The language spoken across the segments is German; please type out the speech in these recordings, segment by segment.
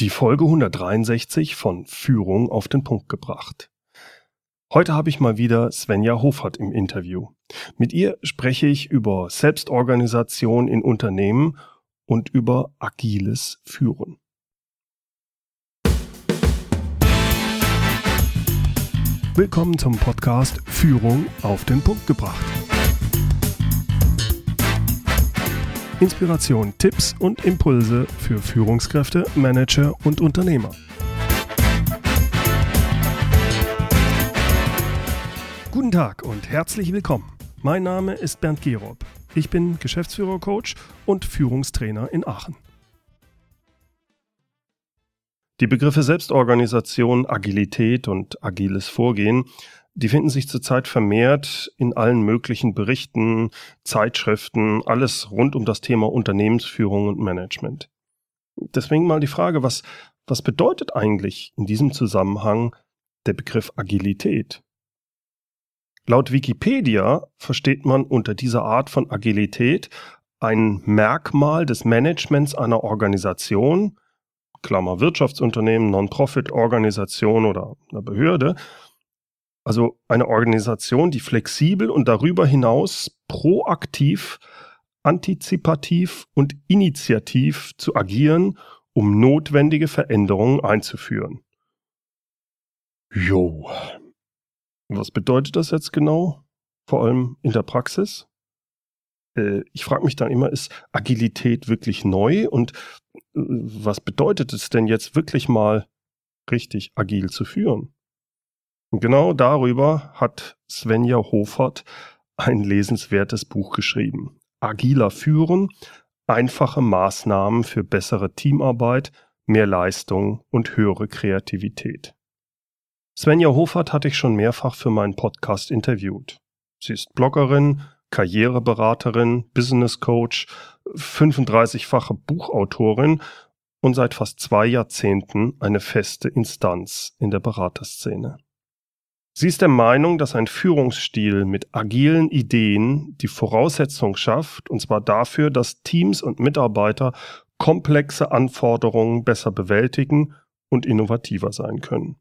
Die Folge 163 von Führung auf den Punkt gebracht. Heute habe ich mal wieder Svenja Hofert im Interview. Mit ihr spreche ich über Selbstorganisation in Unternehmen und über agiles Führen. Willkommen zum Podcast Führung auf den Punkt gebracht. Inspiration, Tipps und Impulse für Führungskräfte, Manager und Unternehmer. Guten Tag und herzlich willkommen. Mein Name ist Bernd Gerob. Ich bin Geschäftsführer-Coach und Führungstrainer in Aachen. Die Begriffe Selbstorganisation, Agilität und agiles Vorgehen die finden sich zurzeit vermehrt in allen möglichen Berichten, Zeitschriften, alles rund um das Thema Unternehmensführung und Management. Deswegen mal die Frage, was, was bedeutet eigentlich in diesem Zusammenhang der Begriff Agilität? Laut Wikipedia versteht man unter dieser Art von Agilität ein Merkmal des Managements einer Organisation, Klammer Wirtschaftsunternehmen, Non-Profit-Organisation oder einer Behörde, also eine Organisation, die flexibel und darüber hinaus proaktiv, antizipativ und initiativ zu agieren, um notwendige Veränderungen einzuführen. Jo. Was bedeutet das jetzt genau? Vor allem in der Praxis? Äh, ich frage mich dann immer, ist Agilität wirklich neu und äh, was bedeutet es denn jetzt wirklich mal richtig agil zu führen? Und genau darüber hat Svenja Hofert ein lesenswertes Buch geschrieben. Agiler Führen, einfache Maßnahmen für bessere Teamarbeit, mehr Leistung und höhere Kreativität. Svenja Hofert hatte ich schon mehrfach für meinen Podcast interviewt. Sie ist Bloggerin, Karriereberaterin, Business Coach, 35-fache Buchautorin und seit fast zwei Jahrzehnten eine feste Instanz in der Beraterszene. Sie ist der Meinung, dass ein Führungsstil mit agilen Ideen die Voraussetzung schafft, und zwar dafür, dass Teams und Mitarbeiter komplexe Anforderungen besser bewältigen und innovativer sein können.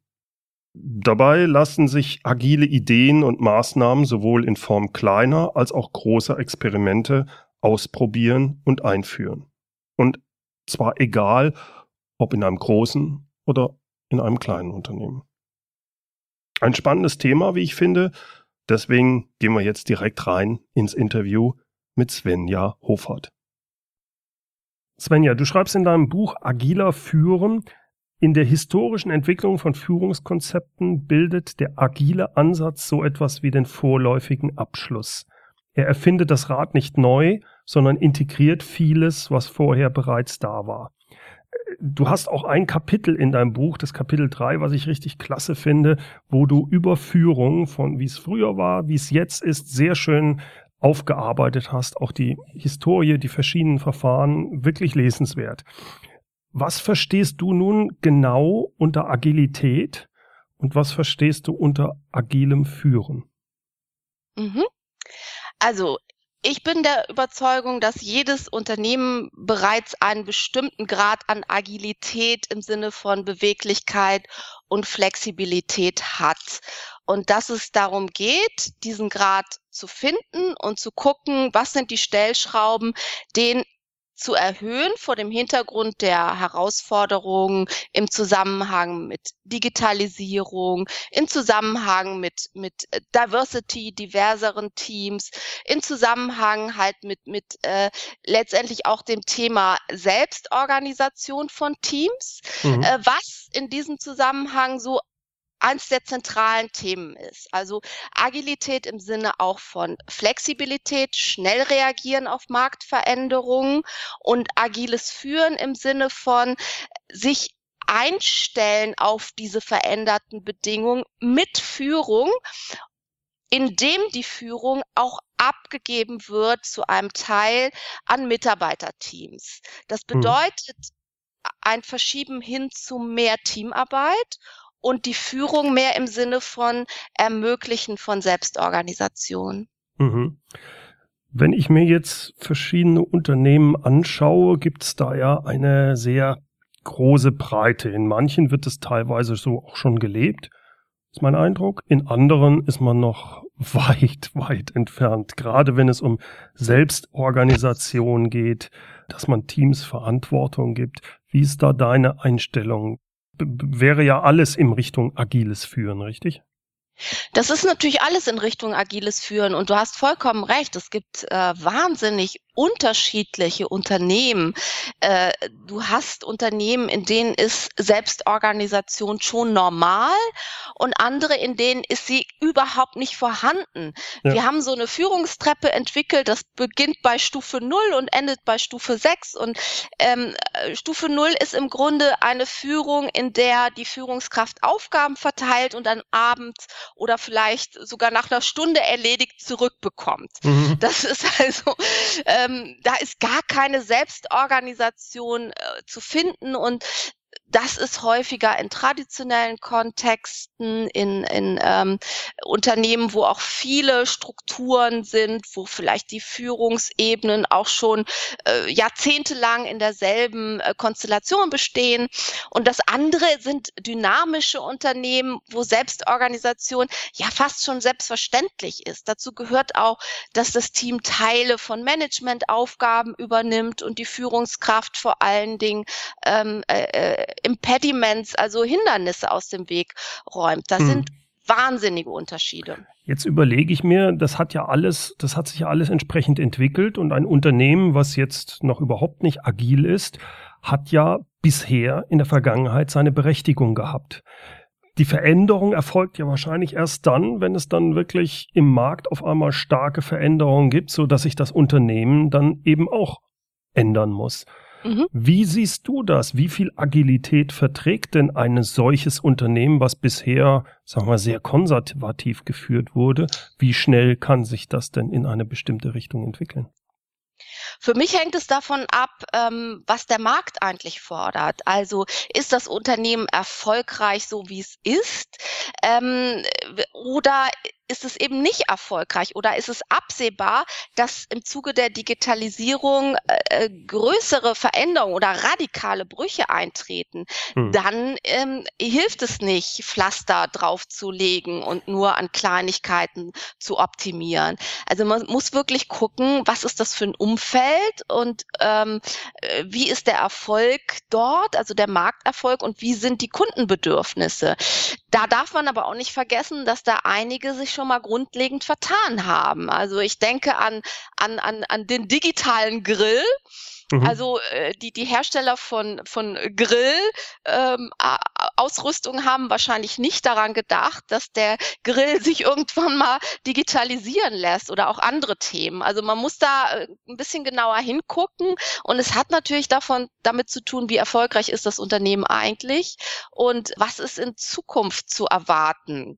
Dabei lassen sich agile Ideen und Maßnahmen sowohl in Form kleiner als auch großer Experimente ausprobieren und einführen. Und zwar egal, ob in einem großen oder in einem kleinen Unternehmen. Ein spannendes Thema, wie ich finde. Deswegen gehen wir jetzt direkt rein ins Interview mit Svenja Hofert. Svenja, du schreibst in deinem Buch Agiler Führen, in der historischen Entwicklung von Führungskonzepten bildet der agile Ansatz so etwas wie den vorläufigen Abschluss. Er erfindet das Rad nicht neu, sondern integriert vieles, was vorher bereits da war du hast auch ein Kapitel in deinem Buch, das Kapitel 3, was ich richtig klasse finde, wo du Überführung von wie es früher war, wie es jetzt ist, sehr schön aufgearbeitet hast. Auch die Historie, die verschiedenen Verfahren, wirklich lesenswert. Was verstehst du nun genau unter Agilität und was verstehst du unter agilem Führen? Mhm. Also ich bin der Überzeugung, dass jedes Unternehmen bereits einen bestimmten Grad an Agilität im Sinne von Beweglichkeit und Flexibilität hat. Und dass es darum geht, diesen Grad zu finden und zu gucken, was sind die Stellschrauben, den zu erhöhen vor dem Hintergrund der Herausforderungen im Zusammenhang mit Digitalisierung, im Zusammenhang mit, mit äh, Diversity, diverseren Teams, im Zusammenhang halt mit, mit äh, letztendlich auch dem Thema Selbstorganisation von Teams, mhm. äh, was in diesem Zusammenhang so eins der zentralen Themen ist. Also Agilität im Sinne auch von Flexibilität, schnell reagieren auf Marktveränderungen und agiles Führen im Sinne von sich einstellen auf diese veränderten Bedingungen mit Führung, indem die Führung auch abgegeben wird zu einem Teil an Mitarbeiterteams. Das hm. bedeutet ein Verschieben hin zu mehr Teamarbeit und die Führung mehr im Sinne von Ermöglichen von Selbstorganisation. Mhm. Wenn ich mir jetzt verschiedene Unternehmen anschaue, gibt es da ja eine sehr große Breite. In manchen wird es teilweise so auch schon gelebt, ist mein Eindruck. In anderen ist man noch weit, weit entfernt. Gerade wenn es um Selbstorganisation geht, dass man Teams Verantwortung gibt. Wie ist da deine Einstellung? Wäre ja alles in Richtung agiles Führen, richtig? Das ist natürlich alles in Richtung agiles Führen und du hast vollkommen recht. Es gibt äh, wahnsinnig unterschiedliche Unternehmen. Äh, du hast Unternehmen, in denen ist Selbstorganisation schon normal und andere, in denen ist sie überhaupt nicht vorhanden. Ja. Wir haben so eine Führungstreppe entwickelt, das beginnt bei Stufe 0 und endet bei Stufe 6 und ähm, Stufe 0 ist im Grunde eine Führung, in der die Führungskraft Aufgaben verteilt und dann abends oder vielleicht sogar nach einer Stunde erledigt zurückbekommt. Mhm. Das ist also äh, ähm, da ist gar keine Selbstorganisation äh, zu finden und das ist häufiger in traditionellen Kontexten, in, in ähm, Unternehmen, wo auch viele Strukturen sind, wo vielleicht die Führungsebenen auch schon äh, jahrzehntelang in derselben äh, Konstellation bestehen. Und das andere sind dynamische Unternehmen, wo Selbstorganisation ja fast schon selbstverständlich ist. Dazu gehört auch, dass das Team Teile von Managementaufgaben übernimmt und die Führungskraft vor allen Dingen ähm, äh, äh Impediments, also Hindernisse aus dem Weg räumt. Das hm. sind wahnsinnige Unterschiede. Jetzt überlege ich mir, das hat ja alles, das hat sich ja alles entsprechend entwickelt und ein Unternehmen, was jetzt noch überhaupt nicht agil ist, hat ja bisher in der Vergangenheit seine Berechtigung gehabt. Die Veränderung erfolgt ja wahrscheinlich erst dann, wenn es dann wirklich im Markt auf einmal starke Veränderungen gibt, so dass sich das Unternehmen dann eben auch ändern muss. Mhm. Wie siehst du das? Wie viel Agilität verträgt denn ein solches Unternehmen, was bisher, sagen wir mal, sehr konservativ geführt wurde? Wie schnell kann sich das denn in eine bestimmte Richtung entwickeln? Für mich hängt es davon ab, ähm, was der Markt eigentlich fordert. Also ist das Unternehmen erfolgreich so, wie es ist? Ähm, oder ist es eben nicht erfolgreich oder ist es absehbar, dass im Zuge der Digitalisierung äh, äh größere Veränderungen oder radikale Brüche eintreten, hm. dann ähm, hilft es nicht, Pflaster draufzulegen und nur an Kleinigkeiten zu optimieren. Also man muss wirklich gucken, was ist das für ein Umfeld und ähm, äh, wie ist der Erfolg dort, also der Markterfolg und wie sind die Kundenbedürfnisse. Da darf man aber auch nicht vergessen, dass da einige sich schon mal grundlegend vertan haben. Also ich denke an, an, an, an den digitalen Grill. Mhm. Also äh, die, die Hersteller von, von Grill ähm, Ausrüstung haben wahrscheinlich nicht daran gedacht, dass der Grill sich irgendwann mal digitalisieren lässt oder auch andere Themen. Also man muss da äh, ein bisschen genauer hingucken und es hat natürlich davon damit zu tun, wie erfolgreich ist das Unternehmen eigentlich und was ist in Zukunft zu erwarten.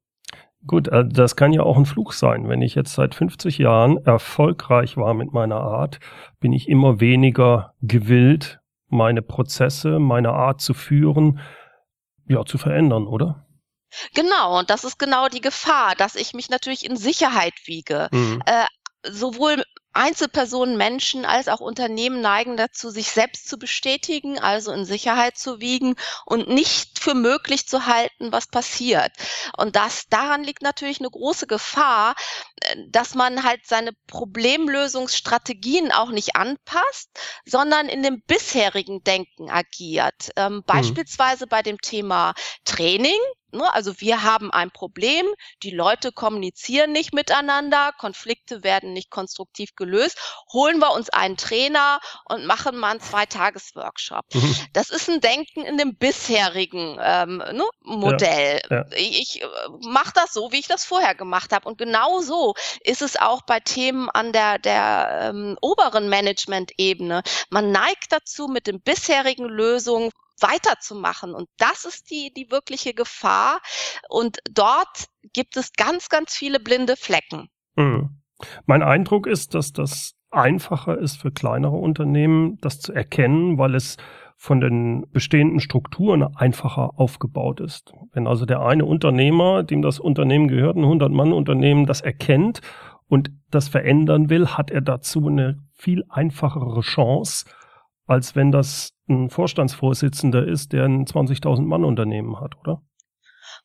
Gut, äh, das kann ja auch ein Fluch sein. Wenn ich jetzt seit 50 Jahren erfolgreich war mit meiner Art, bin ich immer weniger gewillt, meine Prozesse, meine Art zu führen, ja, zu verändern, oder? Genau, und das ist genau die Gefahr, dass ich mich natürlich in Sicherheit wiege. Mhm. Äh, sowohl Einzelpersonen, Menschen als auch Unternehmen neigen dazu, sich selbst zu bestätigen, also in Sicherheit zu wiegen und nicht für möglich zu halten, was passiert. Und das, daran liegt natürlich eine große Gefahr, dass man halt seine Problemlösungsstrategien auch nicht anpasst, sondern in dem bisherigen Denken agiert. Ähm, mhm. beispielsweise bei dem Thema Training Ne? Also wir haben ein Problem, die Leute kommunizieren nicht miteinander, Konflikte werden nicht konstruktiv gelöst. Holen wir uns einen Trainer und machen mal einen Zweitages-Workshop. Mhm. Das ist ein Denken in dem bisherigen ähm, ne, Modell. Ja, ja. Ich, ich äh, mache das so, wie ich das vorher gemacht habe. Und genau so ist es auch bei Themen an der, der ähm, oberen Management-Ebene. Man neigt dazu, mit den bisherigen Lösungen weiterzumachen. Und das ist die, die wirkliche Gefahr. Und dort gibt es ganz, ganz viele blinde Flecken. Mhm. Mein Eindruck ist, dass das einfacher ist für kleinere Unternehmen, das zu erkennen, weil es von den bestehenden Strukturen einfacher aufgebaut ist. Wenn also der eine Unternehmer, dem das Unternehmen gehört, ein 100-Mann-Unternehmen, das erkennt und das verändern will, hat er dazu eine viel einfachere Chance, als wenn das ein Vorstandsvorsitzender ist, der ein 20.000 Mann Unternehmen hat, oder?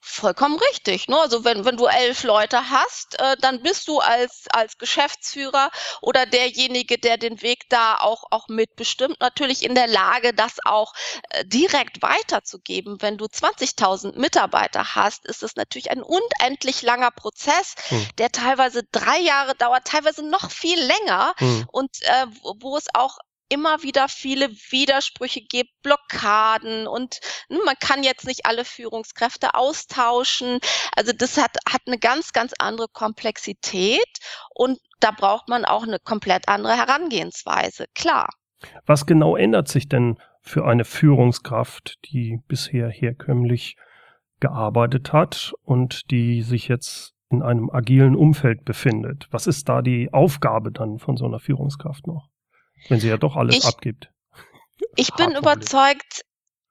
Vollkommen richtig. Ne? Also wenn, wenn du elf Leute hast, äh, dann bist du als, als Geschäftsführer oder derjenige, der den Weg da auch, auch mitbestimmt, natürlich in der Lage, das auch äh, direkt weiterzugeben. Wenn du 20.000 Mitarbeiter hast, ist es natürlich ein unendlich langer Prozess, hm. der teilweise drei Jahre dauert, teilweise noch viel länger hm. und äh, wo es auch immer wieder viele Widersprüche gibt, Blockaden und ne, man kann jetzt nicht alle Führungskräfte austauschen. Also das hat, hat eine ganz, ganz andere Komplexität und da braucht man auch eine komplett andere Herangehensweise, klar. Was genau ändert sich denn für eine Führungskraft, die bisher herkömmlich gearbeitet hat und die sich jetzt in einem agilen Umfeld befindet? Was ist da die Aufgabe dann von so einer Führungskraft noch? Wenn sie ja doch alles ich, abgibt. Ich bin überzeugt,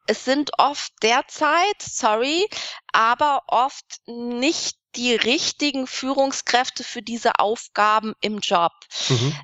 es sind oft derzeit, sorry, aber oft nicht die richtigen Führungskräfte für diese Aufgaben im Job. Mhm.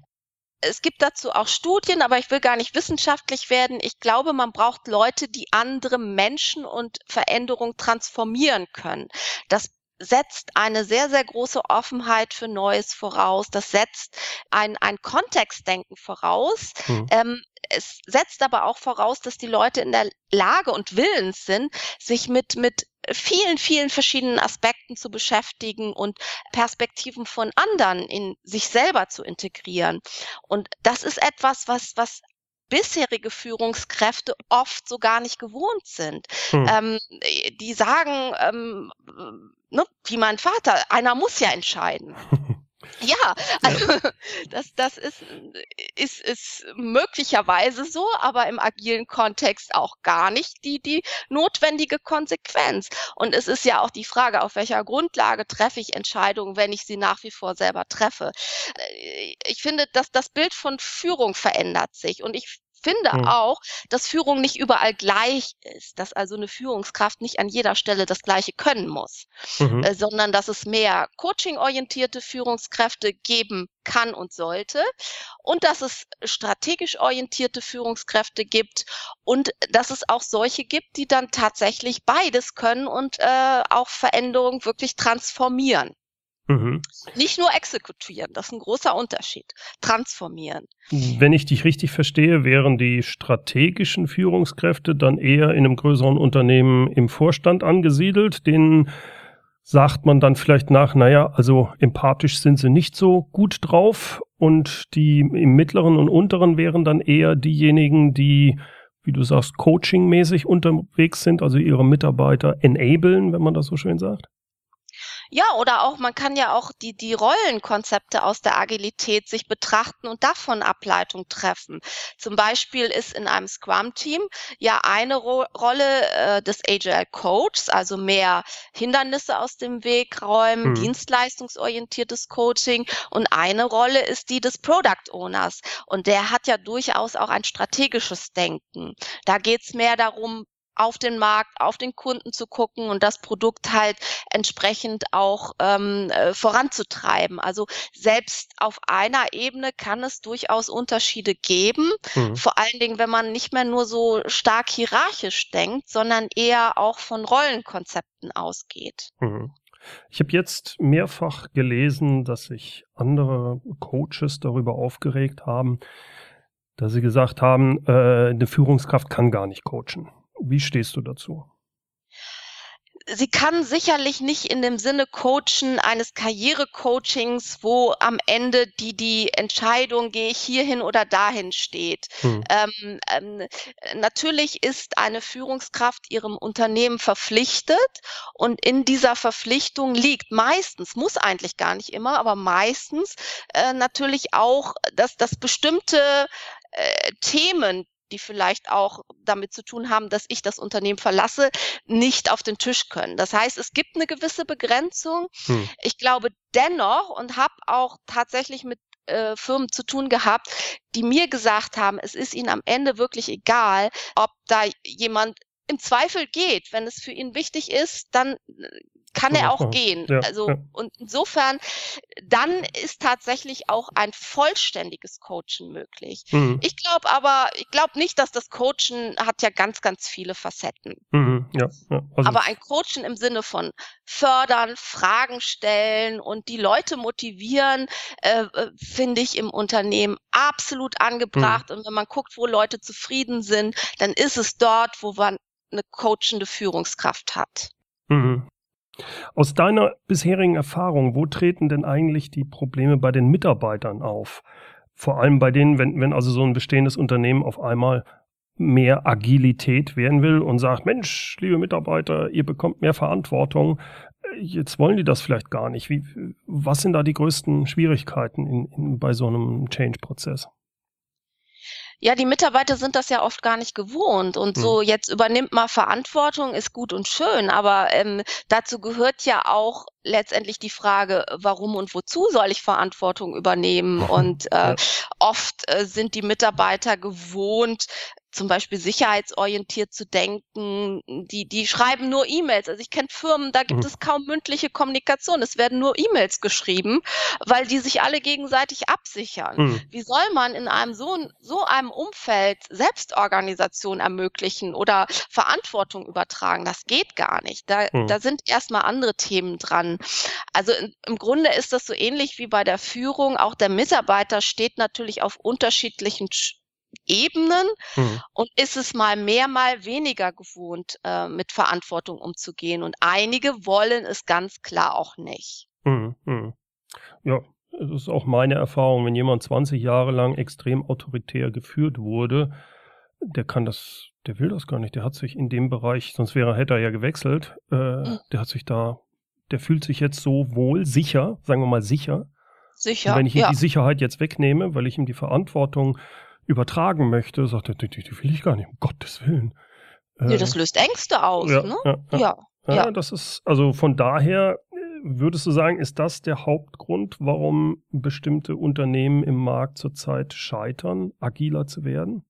Es gibt dazu auch Studien, aber ich will gar nicht wissenschaftlich werden. Ich glaube, man braucht Leute, die andere Menschen und Veränderung transformieren können. Das setzt eine sehr, sehr große Offenheit für Neues voraus. Das setzt ein, ein Kontextdenken voraus. Mhm. Ähm, es setzt aber auch voraus, dass die Leute in der Lage und willens sind, sich mit, mit vielen, vielen verschiedenen Aspekten zu beschäftigen und Perspektiven von anderen in sich selber zu integrieren. Und das ist etwas, was, was bisherige Führungskräfte oft so gar nicht gewohnt sind. Hm. Ähm, die sagen, ähm, ne, wie mein Vater, einer muss ja entscheiden. Ja, also ja. das, das ist, ist, ist möglicherweise so, aber im agilen Kontext auch gar nicht die, die notwendige Konsequenz. Und es ist ja auch die Frage, auf welcher Grundlage treffe ich Entscheidungen, wenn ich sie nach wie vor selber treffe. Äh, ich finde, dass das Bild von Führung verändert sich und ich finde mhm. auch, dass Führung nicht überall gleich ist, dass also eine Führungskraft nicht an jeder Stelle das Gleiche können muss, mhm. äh, sondern dass es mehr coaching-orientierte Führungskräfte geben kann und sollte und dass es strategisch orientierte Führungskräfte gibt und dass es auch solche gibt, die dann tatsächlich beides können und äh, auch Veränderungen wirklich transformieren. Mhm. Nicht nur exekutieren, das ist ein großer Unterschied. Transformieren. Wenn ich dich richtig verstehe, wären die strategischen Führungskräfte dann eher in einem größeren Unternehmen im Vorstand angesiedelt, denen sagt man dann vielleicht nach, naja, also empathisch sind sie nicht so gut drauf und die im mittleren und unteren wären dann eher diejenigen, die, wie du sagst, coachingmäßig unterwegs sind, also ihre Mitarbeiter enablen, wenn man das so schön sagt? Ja, oder auch, man kann ja auch die, die Rollenkonzepte aus der Agilität sich betrachten und davon Ableitung treffen. Zum Beispiel ist in einem Scrum-Team ja eine Ro Rolle äh, des Agile Coaches, also mehr Hindernisse aus dem Weg räumen, mhm. dienstleistungsorientiertes Coaching und eine Rolle ist die des Product Owners. Und der hat ja durchaus auch ein strategisches Denken. Da geht's mehr darum, auf den Markt, auf den Kunden zu gucken und das Produkt halt entsprechend auch ähm, äh, voranzutreiben. Also selbst auf einer Ebene kann es durchaus Unterschiede geben, mhm. vor allen Dingen, wenn man nicht mehr nur so stark hierarchisch denkt, sondern eher auch von Rollenkonzepten ausgeht. Mhm. Ich habe jetzt mehrfach gelesen, dass sich andere Coaches darüber aufgeregt haben, dass sie gesagt haben, äh, eine Führungskraft kann gar nicht coachen. Wie stehst du dazu? sie kann sicherlich nicht in dem Sinne coachen eines Karrierecoachings, wo am Ende die, die Entscheidung, gehe ich hierhin oder dahin steht. Hm. Ähm, ähm, natürlich ist eine Führungskraft ihrem Unternehmen verpflichtet und in dieser Verpflichtung liegt meistens, muss eigentlich gar nicht immer, aber meistens äh, natürlich auch, dass, dass bestimmte äh, Themen, die vielleicht auch damit zu tun haben, dass ich das Unternehmen verlasse, nicht auf den Tisch können. Das heißt, es gibt eine gewisse Begrenzung. Hm. Ich glaube dennoch und habe auch tatsächlich mit äh, Firmen zu tun gehabt, die mir gesagt haben, es ist ihnen am Ende wirklich egal, ob da jemand im Zweifel geht. Wenn es für ihn wichtig ist, dann kann er auch gehen. Ja, also, ja. und insofern, dann ist tatsächlich auch ein vollständiges Coachen möglich. Mhm. Ich glaube aber, ich glaube nicht, dass das Coachen hat ja ganz, ganz viele Facetten. Mhm, ja. Also aber ein Coachen im Sinne von fördern, Fragen stellen und die Leute motivieren, äh, äh finde ich im Unternehmen absolut angebracht. Mhm. Und wenn man guckt, wo Leute zufrieden sind, dann ist es dort, wo man eine coachende Führungskraft hat. Mhm. Aus deiner bisherigen Erfahrung, wo treten denn eigentlich die Probleme bei den Mitarbeitern auf? Vor allem bei denen, wenn, wenn also so ein bestehendes Unternehmen auf einmal mehr Agilität werden will und sagt, Mensch, liebe Mitarbeiter, ihr bekommt mehr Verantwortung. Jetzt wollen die das vielleicht gar nicht. Wie, was sind da die größten Schwierigkeiten in, in, bei so einem Change-Prozess? Ja, die Mitarbeiter sind das ja oft gar nicht gewohnt und mhm. so jetzt übernimmt mal Verantwortung ist gut und schön, aber ähm, dazu gehört ja auch letztendlich die Frage, warum und wozu soll ich Verantwortung übernehmen? Und äh, oft äh, sind die Mitarbeiter gewohnt, zum Beispiel sicherheitsorientiert zu denken. Die, die schreiben nur E-Mails. Also ich kenne Firmen, da gibt mhm. es kaum mündliche Kommunikation. Es werden nur E-Mails geschrieben, weil die sich alle gegenseitig absichern. Mhm. Wie soll man in einem so, so einem Umfeld Selbstorganisation ermöglichen oder Verantwortung übertragen? Das geht gar nicht. Da, mhm. da sind erstmal andere Themen dran. Also in, im Grunde ist das so ähnlich wie bei der Führung. Auch der Mitarbeiter steht natürlich auf unterschiedlichen Ebenen mhm. und ist es mal mehr, mal weniger gewohnt, äh, mit Verantwortung umzugehen. Und einige wollen es ganz klar auch nicht. Mhm. Mhm. Ja, das ist auch meine Erfahrung. Wenn jemand 20 Jahre lang extrem autoritär geführt wurde, der kann das, der will das gar nicht. Der hat sich in dem Bereich, sonst wäre, hätte er ja gewechselt, äh, mhm. der hat sich da, der fühlt sich jetzt so wohl, sicher, sagen wir mal sicher. Sicher. Und wenn ich ihm ja. die Sicherheit jetzt wegnehme, weil ich ihm die Verantwortung übertragen möchte, sagt er, die, die will ich gar nicht, um Gottes Willen. Äh, das löst Ängste aus, ja, ne? Ja, ja, ja. ja, das ist, also von daher äh, würdest du sagen, ist das der Hauptgrund, warum bestimmte Unternehmen im Markt zurzeit scheitern, agiler zu werden?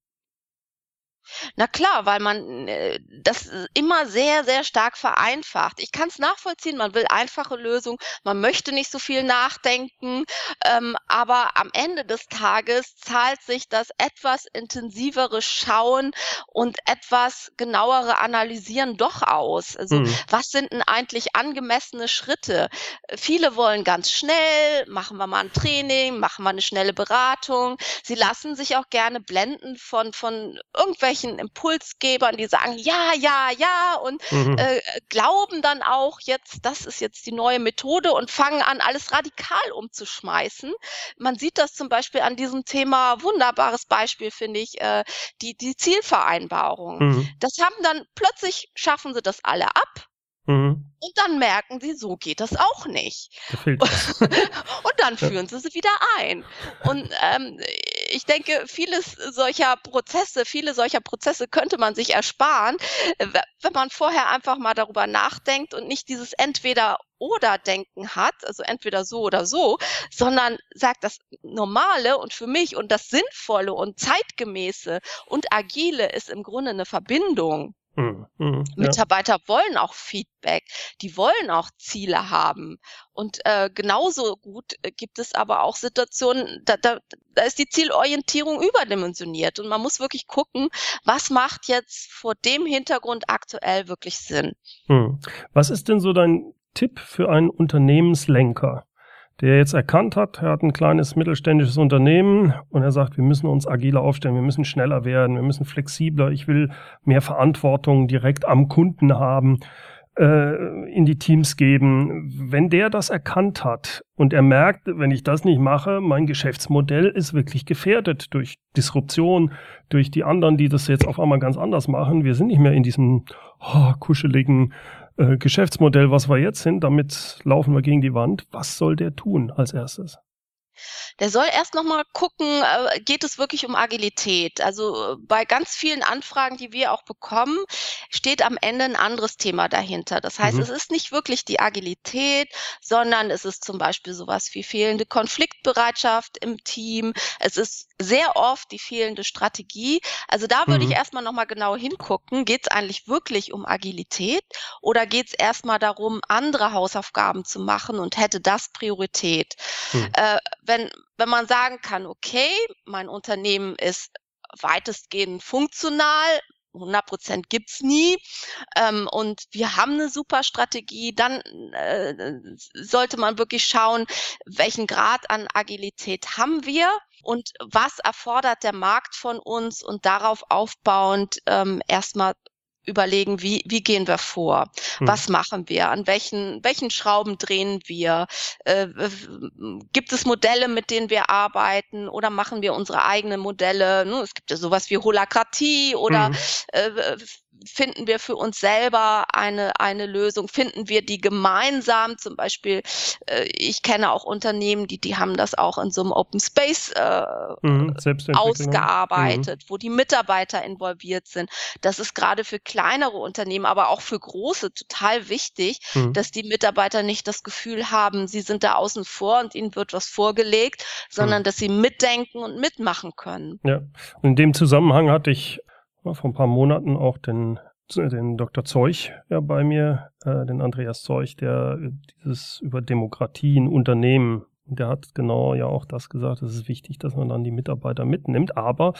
Na klar, weil man äh, das immer sehr, sehr stark vereinfacht. Ich kann es nachvollziehen, man will einfache Lösungen, man möchte nicht so viel nachdenken, ähm, aber am Ende des Tages zahlt sich das etwas intensivere Schauen und etwas genauere Analysieren doch aus. Also mhm. was sind denn eigentlich angemessene Schritte? Viele wollen ganz schnell, machen wir mal ein Training, machen wir eine schnelle Beratung. Sie lassen sich auch gerne blenden von, von irgendwelchen irgendwelchen Impulsgebern, die sagen, ja, ja, ja und mhm. äh, glauben dann auch jetzt, das ist jetzt die neue Methode und fangen an, alles radikal umzuschmeißen. Man sieht das zum Beispiel an diesem Thema, wunderbares Beispiel finde ich, äh, die, die Zielvereinbarung. Mhm. Das haben dann plötzlich schaffen sie das alle ab Mhm. Und dann merken sie, so geht das auch nicht. und dann führen sie sie wieder ein. Und ähm, ich denke, vieles solcher Prozesse, viele solcher Prozesse könnte man sich ersparen, wenn man vorher einfach mal darüber nachdenkt und nicht dieses entweder oder Denken hat, also entweder so oder so, sondern sagt, das Normale und für mich und das Sinnvolle und Zeitgemäße und Agile ist im Grunde eine Verbindung. Mhm, mhm, Mitarbeiter ja. wollen auch Feedback, die wollen auch Ziele haben. Und äh, genauso gut äh, gibt es aber auch Situationen, da, da, da ist die Zielorientierung überdimensioniert. Und man muss wirklich gucken, was macht jetzt vor dem Hintergrund aktuell wirklich Sinn. Mhm. Was ist denn so dein Tipp für einen Unternehmenslenker? Der jetzt erkannt hat, er hat ein kleines mittelständisches Unternehmen und er sagt, wir müssen uns agiler aufstellen, wir müssen schneller werden, wir müssen flexibler, ich will mehr Verantwortung direkt am Kunden haben, äh, in die Teams geben. Wenn der das erkannt hat und er merkt, wenn ich das nicht mache, mein Geschäftsmodell ist wirklich gefährdet durch Disruption, durch die anderen, die das jetzt auf einmal ganz anders machen. Wir sind nicht mehr in diesem oh, kuscheligen Geschäftsmodell, was wir jetzt sind, damit laufen wir gegen die Wand. Was soll der tun als erstes? Der soll erst nochmal gucken, äh, geht es wirklich um Agilität? Also bei ganz vielen Anfragen, die wir auch bekommen, steht am Ende ein anderes Thema dahinter. Das heißt, mhm. es ist nicht wirklich die Agilität, sondern es ist zum Beispiel sowas wie fehlende Konfliktbereitschaft im Team. Es ist sehr oft die fehlende Strategie. Also da würde mhm. ich erstmal nochmal genau hingucken, geht es eigentlich wirklich um Agilität oder geht es erstmal darum, andere Hausaufgaben zu machen und hätte das Priorität? Mhm. Äh, wenn, wenn man sagen kann, okay, mein Unternehmen ist weitestgehend funktional, 100 Prozent gibt's nie. Ähm, und wir haben eine super Strategie. Dann äh, sollte man wirklich schauen, welchen Grad an Agilität haben wir und was erfordert der Markt von uns und darauf aufbauend ähm, erstmal überlegen, wie, wie gehen wir vor? Hm. Was machen wir? An welchen, welchen Schrauben drehen wir? Äh, gibt es Modelle, mit denen wir arbeiten oder machen wir unsere eigenen Modelle? Ne, es gibt ja sowas wie Holakratie oder hm. äh, finden wir für uns selber eine, eine Lösung? Finden wir die gemeinsam? Zum Beispiel, äh, ich kenne auch Unternehmen, die, die haben das auch in so einem Open Space äh, mhm, ausgearbeitet, mhm. wo die Mitarbeiter involviert sind. Das ist gerade für kleinere Unternehmen, aber auch für große total wichtig, mhm. dass die Mitarbeiter nicht das Gefühl haben, sie sind da außen vor und ihnen wird was vorgelegt, sondern mhm. dass sie mitdenken und mitmachen können. Ja, und in dem Zusammenhang hatte ich vor ein paar Monaten auch den, den Dr. Zeug ja bei mir, äh, den Andreas Zeug, der dieses über Demokratie in Unternehmen, der hat genau ja auch das gesagt, es ist wichtig, dass man dann die Mitarbeiter mitnimmt, aber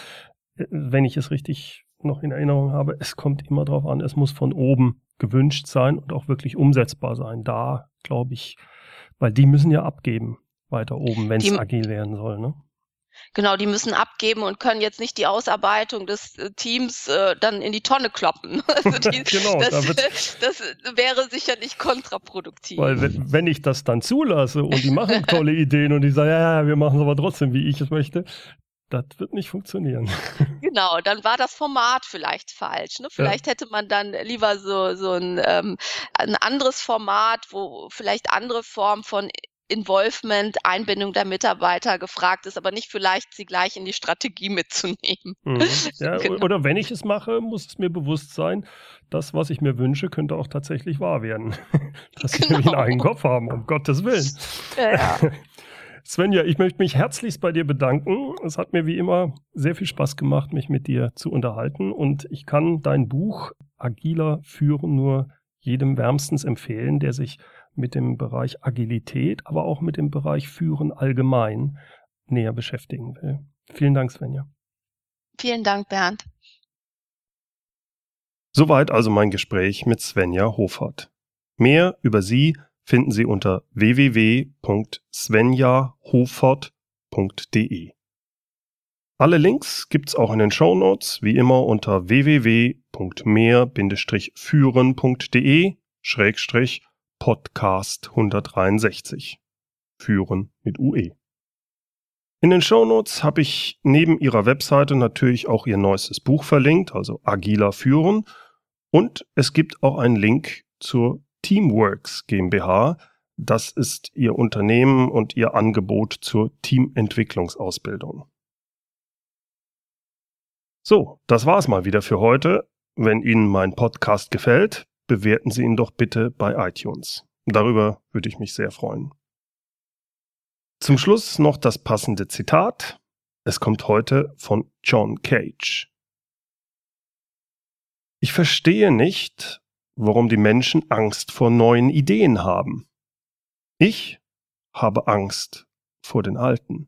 äh, wenn ich es richtig noch in Erinnerung habe, es kommt immer darauf an, es muss von oben gewünscht sein und auch wirklich umsetzbar sein. Da glaube ich, weil die müssen ja abgeben weiter oben, wenn es agil werden soll. Ne? Genau, die müssen abgeben und können jetzt nicht die Ausarbeitung des äh, Teams äh, dann in die Tonne kloppen. Also die, genau, das, da das, wäre sicherlich kontraproduktiv. Weil wenn, wenn, ich das dann zulasse und die machen tolle Ideen und die sagen, ja, ja, wir machen es aber trotzdem, wie ich es möchte, das wird nicht funktionieren. Genau, dann war das Format vielleicht falsch. Ne? Vielleicht ja. hätte man dann lieber so, so ein, ähm, ein anderes Format, wo vielleicht andere Formen von Involvement, Einbindung der Mitarbeiter gefragt ist, aber nicht vielleicht sie gleich in die Strategie mitzunehmen. Mhm. Ja, genau. Oder wenn ich es mache, muss es mir bewusst sein, das, was ich mir wünsche, könnte auch tatsächlich wahr werden. Dass genau. wir einen eigenen Kopf haben, um Gottes Willen. Ja. Svenja, ich möchte mich herzlichst bei dir bedanken. Es hat mir wie immer sehr viel Spaß gemacht, mich mit dir zu unterhalten und ich kann dein Buch Agiler führen nur jedem wärmstens empfehlen, der sich mit dem Bereich Agilität, aber auch mit dem Bereich Führen allgemein näher beschäftigen will. Vielen Dank, Svenja. Vielen Dank, Bernd. Soweit also mein Gespräch mit Svenja Hofert. Mehr über sie finden Sie unter www.svenjahofert.de. Alle Links gibt's auch in den Show Notes, wie immer unter www.mehr-führen.de Schrägstrich Podcast 163. Führen mit UE. In den Shownotes habe ich neben ihrer Webseite natürlich auch ihr neuestes Buch verlinkt, also Agiler Führen. Und es gibt auch einen Link zur Teamworks GmbH. Das ist ihr Unternehmen und ihr Angebot zur Teamentwicklungsausbildung. So, das war's mal wieder für heute. Wenn Ihnen mein Podcast gefällt, bewerten Sie ihn doch bitte bei iTunes. Darüber würde ich mich sehr freuen. Zum Schluss noch das passende Zitat. Es kommt heute von John Cage. Ich verstehe nicht, warum die Menschen Angst vor neuen Ideen haben. Ich habe Angst vor den alten.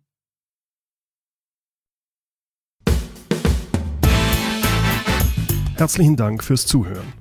Herzlichen Dank fürs Zuhören.